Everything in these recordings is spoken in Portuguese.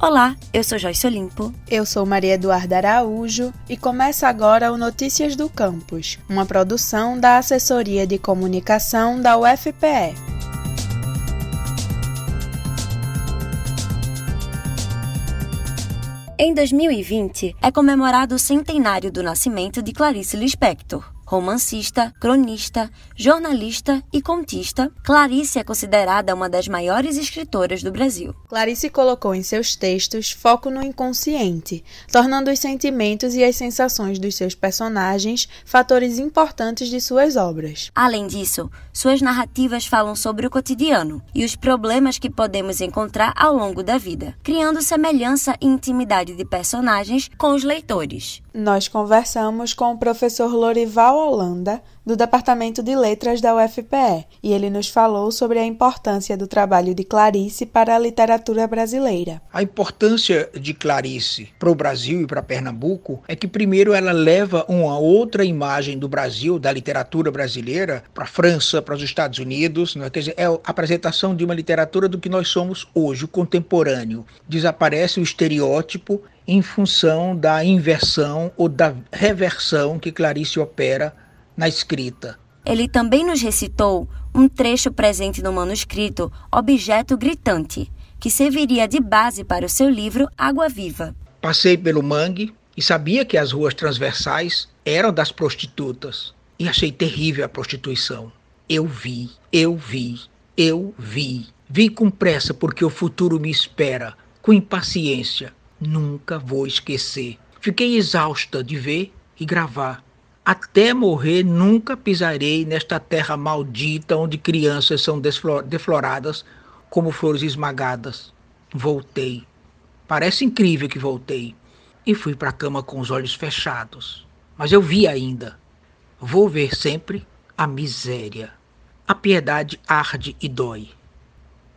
Olá, eu sou Joyce Olimpo. Eu sou Maria Eduarda Araújo e começa agora o Notícias do Campus, uma produção da Assessoria de Comunicação da UFPE. Em 2020, é comemorado o centenário do nascimento de Clarice Lispector romancista, cronista, jornalista e contista, Clarice é considerada uma das maiores escritoras do Brasil. Clarice colocou em seus textos foco no inconsciente, tornando os sentimentos e as sensações dos seus personagens fatores importantes de suas obras. Além disso, suas narrativas falam sobre o cotidiano e os problemas que podemos encontrar ao longo da vida, criando semelhança e intimidade de personagens com os leitores. Nós conversamos com o professor Lorival Holanda, do Departamento de Letras da UFPE, e ele nos falou sobre a importância do trabalho de Clarice para a literatura brasileira. A importância de Clarice para o Brasil e para Pernambuco é que, primeiro, ela leva uma outra imagem do Brasil, da literatura brasileira, para a França, para os Estados Unidos. Né? Quer dizer, é a apresentação de uma literatura do que nós somos hoje, o contemporâneo. Desaparece o estereótipo em função da inversão ou da reversão que Clarice opera na escrita. Ele também nos recitou um trecho presente no manuscrito Objeto Gritante, que serviria de base para o seu livro Água Viva. Passei pelo mangue e sabia que as ruas transversais eram das prostitutas e achei terrível a prostituição. Eu vi, eu vi, eu vi. Vi com pressa porque o futuro me espera, com impaciência, nunca vou esquecer. Fiquei exausta de ver e gravar. Até morrer, nunca pisarei nesta terra maldita onde crianças são defloradas como flores esmagadas. Voltei. Parece incrível que voltei. E fui para a cama com os olhos fechados. Mas eu vi ainda. Vou ver sempre a miséria. A piedade arde e dói.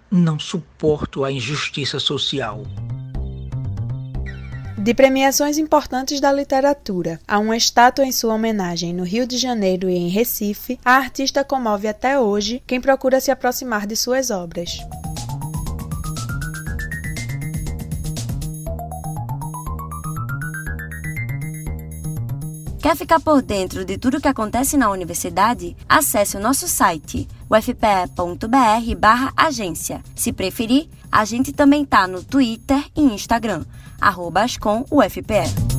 Não suporto a injustiça social. De premiações importantes da literatura a uma estátua em sua homenagem no Rio de Janeiro e em Recife, a artista comove até hoje quem procura se aproximar de suas obras. Quer ficar por dentro de tudo que acontece na universidade? Acesse o nosso site ufpe.br/agência. Se preferir, a gente também tá no Twitter e Instagram arroba ascom UFPE.